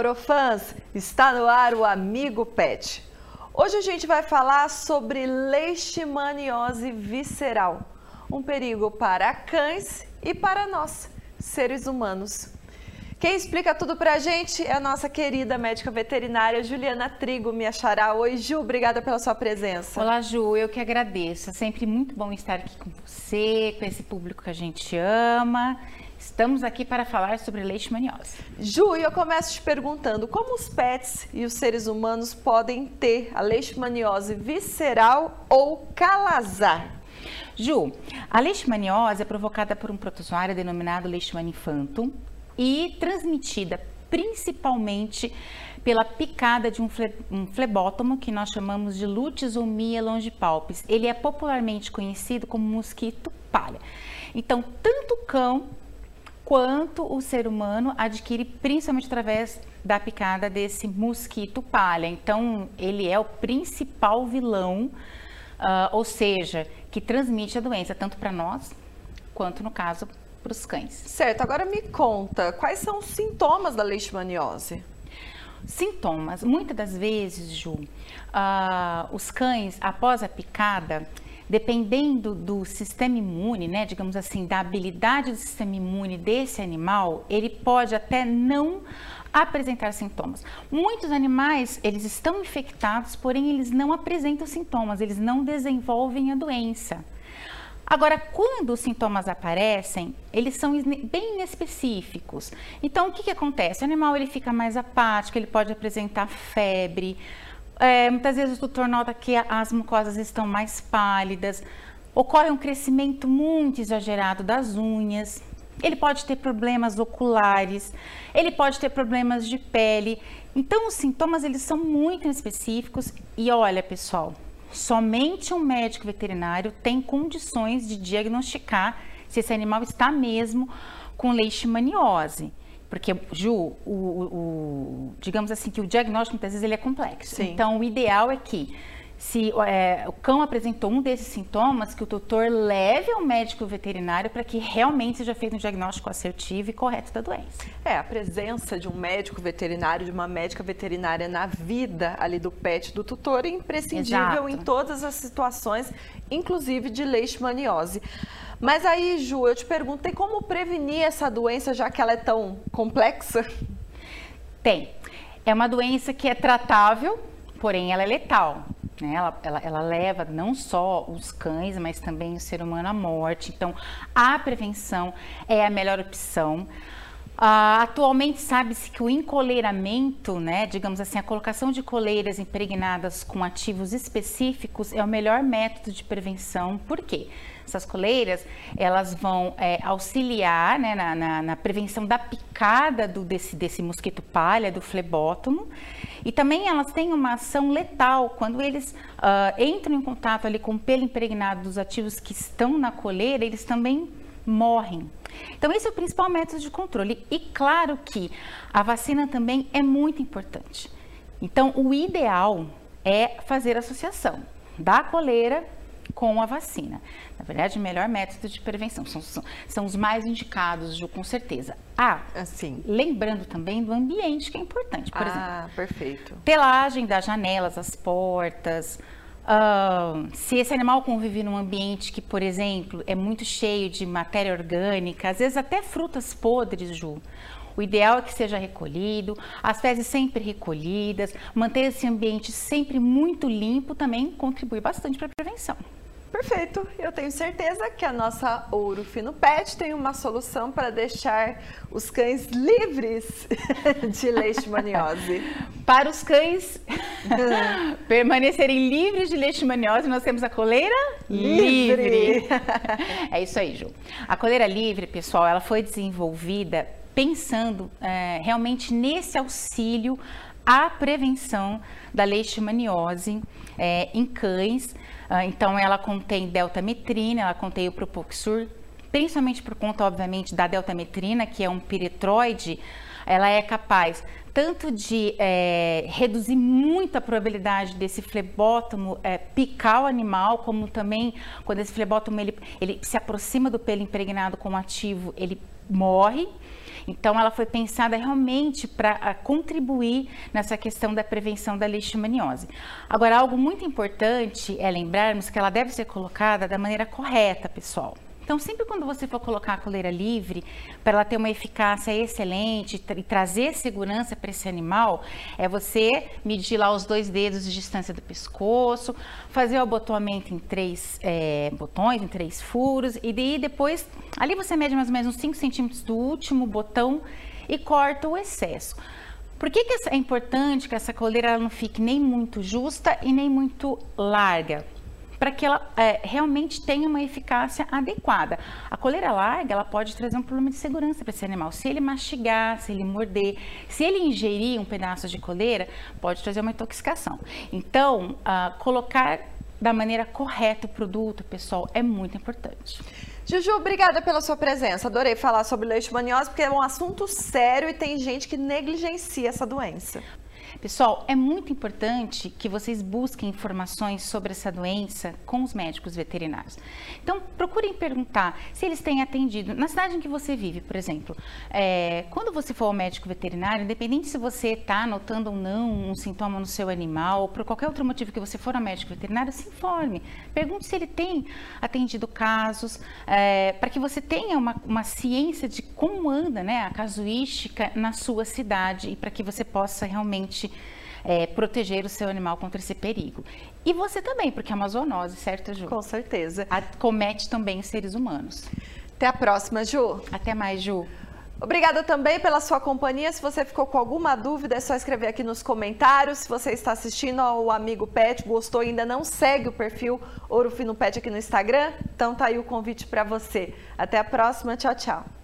Orofãs! Está no ar o Amigo Pet. Hoje a gente vai falar sobre leishmaniose visceral, um perigo para cães e para nós, seres humanos. Quem explica tudo pra gente é a nossa querida médica veterinária Juliana Trigo, me achará. Oi, Ju, obrigada pela sua presença. Olá, Ju, eu que agradeço. É sempre muito bom estar aqui com você, com esse público que a gente ama. Estamos aqui para falar sobre leishmaniose. Ju, eu começo te perguntando como os pets e os seres humanos podem ter a leishmaniose visceral ou calazar? Ju, a leishmaniose é provocada por um protozoário denominado Leishmania infantum, e transmitida principalmente pela picada de um, fle, um flebótomo que nós chamamos de Lutisomia longipalpis. Ele é popularmente conhecido como mosquito palha. Então, tanto o cão quanto o ser humano adquire principalmente através da picada desse mosquito palha. Então, ele é o principal vilão, uh, ou seja, que transmite a doença tanto para nós quanto, no caso, para os cães. Certo, agora me conta, quais são os sintomas da leishmaniose? Sintomas. Muitas das vezes, Ju, uh, os cães, após a picada, dependendo do sistema imune, né, digamos assim, da habilidade do sistema imune desse animal, ele pode até não apresentar sintomas. Muitos animais, eles estão infectados, porém eles não apresentam sintomas, eles não desenvolvem a doença. Agora, quando os sintomas aparecem, eles são bem inespecíficos. Então, o que, que acontece? O animal ele fica mais apático, ele pode apresentar febre. É, muitas vezes o tutor nota que as mucosas estão mais pálidas. Ocorre um crescimento muito exagerado das unhas. Ele pode ter problemas oculares, ele pode ter problemas de pele. Então, os sintomas eles são muito específicos. E olha, pessoal, somente um médico veterinário tem condições de diagnosticar se esse animal está mesmo com leishmaniose. Porque, Ju, o, o, o, digamos assim, que o diagnóstico muitas vezes ele é complexo. Sim. Então, o ideal é que se é, o cão apresentou um desses sintomas, que o tutor leve ao médico veterinário para que realmente seja feito um diagnóstico assertivo e correto da doença. É, a presença de um médico veterinário, de uma médica veterinária na vida ali do pet do tutor é imprescindível Exato. em todas as situações, inclusive de leishmaniose. Mas aí, Ju, eu te pergunto, tem como prevenir essa doença, já que ela é tão complexa? Tem. É uma doença que é tratável, porém ela é letal. Né? Ela, ela, ela, leva não só os cães, mas também o ser humano à morte. Então, a prevenção é a melhor opção. Uh, atualmente sabe-se que o encoleiramento, né, digamos assim, a colocação de coleiras impregnadas com ativos específicos é o melhor método de prevenção. Por quê? Essas coleiras, elas vão é, auxiliar né, na, na, na, prevenção da picada do, desse, desse mosquito palha, do flebótomo, e também elas têm uma ação letal quando eles uh, entram em contato ali com o pelo impregnado dos ativos que estão na coleira, eles também morrem. Então, esse é o principal método de controle. E claro que a vacina também é muito importante. Então, o ideal é fazer associação da coleira com a vacina. Na verdade, o melhor método de prevenção são, são, são os mais indicados, Ju, com certeza. Ah, assim, lembrando também do ambiente que é importante. Por ah, exemplo, perfeito. Telagem das janelas, as portas. Uh, se esse animal convive num ambiente que, por exemplo, é muito cheio de matéria orgânica, às vezes até frutas podres, Ju, o ideal é que seja recolhido, as fezes sempre recolhidas, manter esse ambiente sempre muito limpo também contribui bastante para a prevenção. Perfeito. Eu tenho certeza que a nossa Ouro Fino Pet tem uma solução para deixar os cães livres de leishmaniose. para os cães permanecerem livres de leishmaniose, nós temos a coleira livre. livre. é isso aí, Ju. A coleira livre, pessoal, ela foi desenvolvida pensando é, realmente nesse auxílio à prevenção da leishmaniose é, em cães. Ah, então, ela contém deltametrina, ela contém o Propoxur, principalmente por conta, obviamente, da deltametrina, que é um piretroide, ela é capaz tanto de é, reduzir muito a probabilidade desse flebótomo é, picar o animal, como também quando esse flebótomo ele, ele se aproxima do pelo impregnado com ativo, ele morre. Então, ela foi pensada realmente para contribuir nessa questão da prevenção da leishmaniose. Agora, algo muito importante é lembrarmos que ela deve ser colocada da maneira correta, pessoal. Então, sempre quando você for colocar a coleira livre, para ela ter uma eficácia excelente e trazer segurança para esse animal, é você medir lá os dois dedos de distância do pescoço, fazer o abotoamento em três é, botões, em três furos, e daí depois, ali você mede mais ou menos uns 5 centímetros do último botão e corta o excesso. Por que, que é importante que essa coleira não fique nem muito justa e nem muito larga? Para que ela é, realmente tenha uma eficácia adequada. A coleira larga, ela pode trazer um problema de segurança para esse animal. Se ele mastigar, se ele morder, se ele ingerir um pedaço de coleira, pode trazer uma intoxicação. Então, uh, colocar da maneira correta o produto, pessoal, é muito importante. Juju, obrigada pela sua presença. Adorei falar sobre leishmaniose porque é um assunto sério e tem gente que negligencia essa doença. Pessoal, é muito importante que vocês busquem informações sobre essa doença com os médicos veterinários. Então, procurem perguntar se eles têm atendido. Na cidade em que você vive, por exemplo, é, quando você for ao médico veterinário, independente se você está notando ou não um sintoma no seu animal, ou por qualquer outro motivo que você for ao médico veterinário, se informe. Pergunte se ele tem atendido casos, é, para que você tenha uma, uma ciência de como anda né, a casuística na sua cidade e para que você possa realmente é, proteger o seu animal contra esse perigo. E você também, porque é uma zoonose, certo, Ju? Com certeza. Comete também os seres humanos. Até a próxima, Ju. Até mais, Ju. Obrigada também pela sua companhia. Se você ficou com alguma dúvida, é só escrever aqui nos comentários. Se você está assistindo ao Amigo Pet, gostou e ainda não segue o perfil Ouro Fino Pet aqui no Instagram, então tá aí o convite para você. Até a próxima. Tchau, tchau.